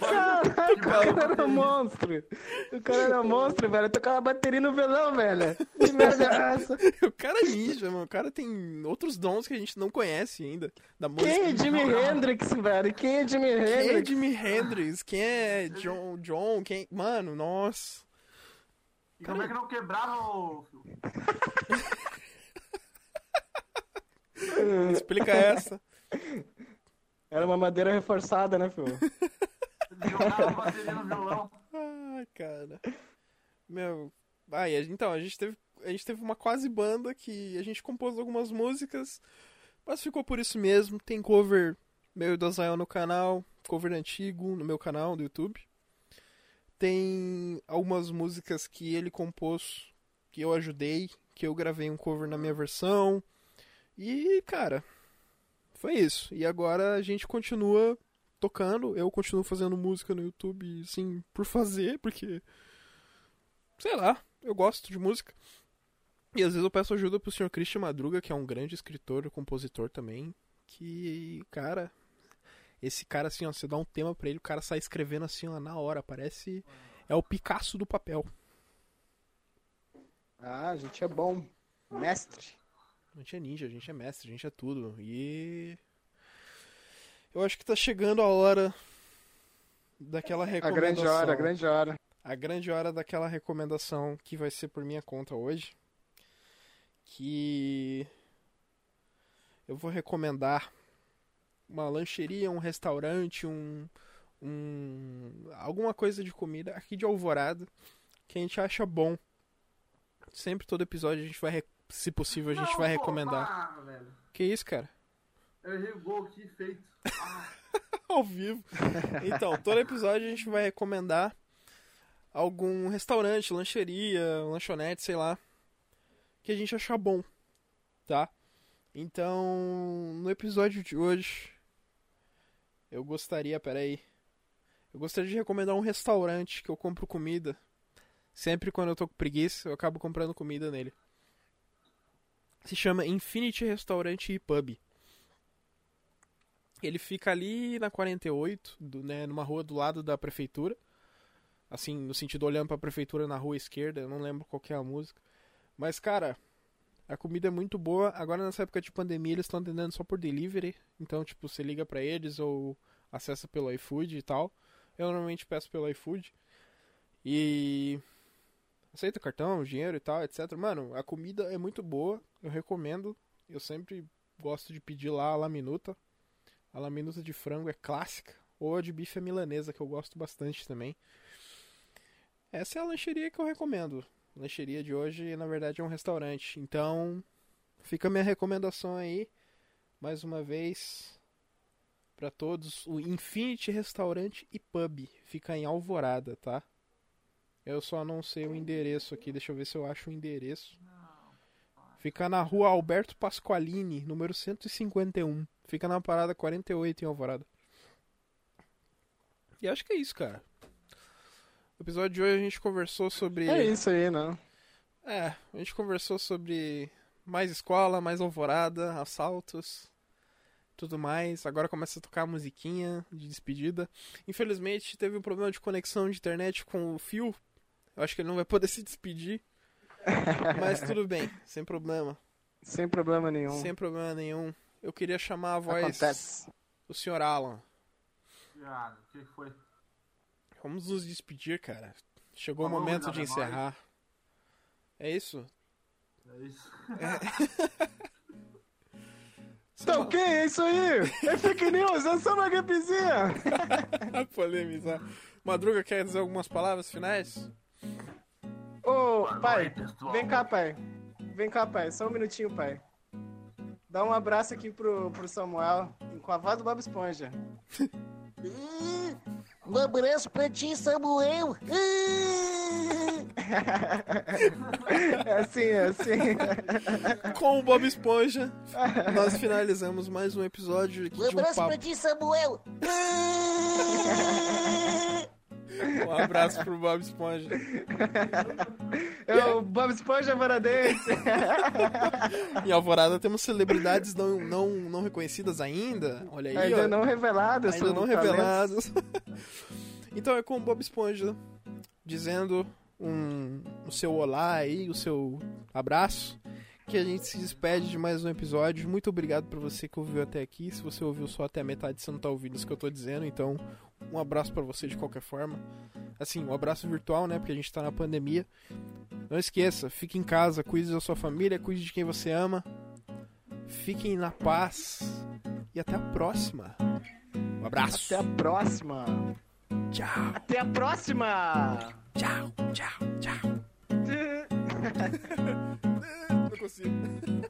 Caraca, o cara era monstro. O cara era monstro, velho. Eu tocava bateria no violão, velho. Que merda é essa? O cara é ninja, mano. O cara tem outros dons que a gente não conhece ainda. Da música. Quem é Jimi Hendrix, velho? Quem é Jimi Quem é Hendrix? Jimi Hendrix? Quem é John? John? Quem? Mano, nossa. E como é que não quebraram o. Explica essa. Era uma madeira reforçada, né, filho? Eles jogaram a bateria no violão. Ai, cara. Meu. Ai, a gente- então, a gente teve. A gente teve uma quase banda que a gente compôs algumas músicas, mas ficou por isso mesmo. Tem cover meu e do Azael no canal, cover antigo no meu canal do YouTube. Tem algumas músicas que ele compôs, que eu ajudei, que eu gravei um cover na minha versão. E, cara, foi isso. E agora a gente continua tocando, eu continuo fazendo música no YouTube, assim, por fazer, porque. Sei lá, eu gosto de música. E às vezes eu peço ajuda pro Sr. Christian Madruga, que é um grande escritor e compositor também. que, cara, esse cara assim, ó, você dá um tema pra ele, o cara sai escrevendo assim, ó, na hora, parece é o Picasso do papel. Ah, a gente é bom. Mestre. A gente é ninja, a gente é mestre, a gente é tudo. E eu acho que tá chegando a hora daquela A recomendação. grande hora, a grande hora. a grande hora daquela recomendação que vai ser por minha conta hoje. Que eu vou recomendar uma lancheria, um restaurante, um, um alguma coisa de comida aqui de Alvorada que a gente acha bom. Sempre todo episódio a gente vai, se possível, a gente Não, vai recomendar. para. Que isso, cara? Eu errei o gol aqui feito. Ah, ao vivo. Então, todo episódio a gente vai recomendar algum restaurante, lancheria, lanchonete, sei lá, que a gente achar bom, tá? Então, no episódio de hoje, eu gostaria, peraí, eu gostaria de recomendar um restaurante que eu compro comida. Sempre quando eu tô com preguiça, eu acabo comprando comida nele. Se chama Infinity Restaurante e Pub. Ele fica ali na 48, do, né, numa rua do lado da prefeitura. Assim, no sentido olhando pra prefeitura na rua esquerda, eu não lembro qual é a música. Mas, cara, a comida é muito boa. Agora, nessa época de pandemia, eles estão atendendo só por delivery. Então, tipo, você liga pra eles ou acessa pelo iFood e tal. Eu normalmente peço pelo iFood. E. Aceita cartão, dinheiro e tal, etc. Mano, a comida é muito boa. Eu recomendo. Eu sempre gosto de pedir lá a la minuta. A la minuta de frango é clássica. Ou a de bife é milanesa, que eu gosto bastante também. Essa é a lancheria que eu recomendo. A lancheria de hoje, na verdade, é um restaurante. Então, fica a minha recomendação aí. Mais uma vez, para todos. O Infinity Restaurante e Pub. Fica em Alvorada, tá? Eu só não sei o endereço aqui. Deixa eu ver se eu acho o endereço. Fica na rua Alberto Pasqualini, número 151. Fica na parada 48 em Alvorada. E acho que é isso, cara. No episódio de hoje a gente conversou sobre. É isso aí, né? É, a gente conversou sobre mais escola, mais alvorada, assaltos, tudo mais. Agora começa a tocar a musiquinha de despedida. Infelizmente teve um problema de conexão de internet com o fio. Eu acho que ele não vai poder se despedir. Mas tudo bem, sem problema. Sem problema nenhum. Sem problema nenhum. Eu queria chamar a voz Acontece. do Sr. Alan. Viado, o que foi? Vamos nos despedir, cara. Chegou o Falou, momento de mais. encerrar. É isso? É isso. Então, o que? É isso aí? É fake news, é só uma gripezinha. Polemizar. Madruga quer dizer algumas palavras finais? Ô, pai, noite, vem cá, pai. Vem cá, pai. Só um minutinho, pai. Dá um abraço aqui pro, pro Samuel, com a voz do Bob Esponja. Um abraço pra ti, Samuel. É assim, é assim. Com o Bob Esponja, nós finalizamos mais um episódio aqui Um de um abraço papo. pra ti, Samuel. Um abraço pro Bob Esponja. É o Bob Esponja Varadense. Em Alvorada temos celebridades não, não, não reconhecidas ainda. Olha aí, Ainda ó. não reveladas. ainda não revelados. então é com o Bob Esponja dizendo um, o seu olá aí, o seu abraço, que a gente se despede de mais um episódio. Muito obrigado por você que ouviu até aqui. Se você ouviu só até a metade, você não tá ouvindo isso que eu tô dizendo, então um abraço pra você de qualquer forma. Assim, um abraço virtual, né? Porque a gente tá na pandemia. Não esqueça, fique em casa, cuide da sua família, cuide de quem você ama. Fiquem na paz e até a próxima. Um abraço. Até a próxima. Tchau, Até a próxima. tchau, tchau, tchau. Não consigo.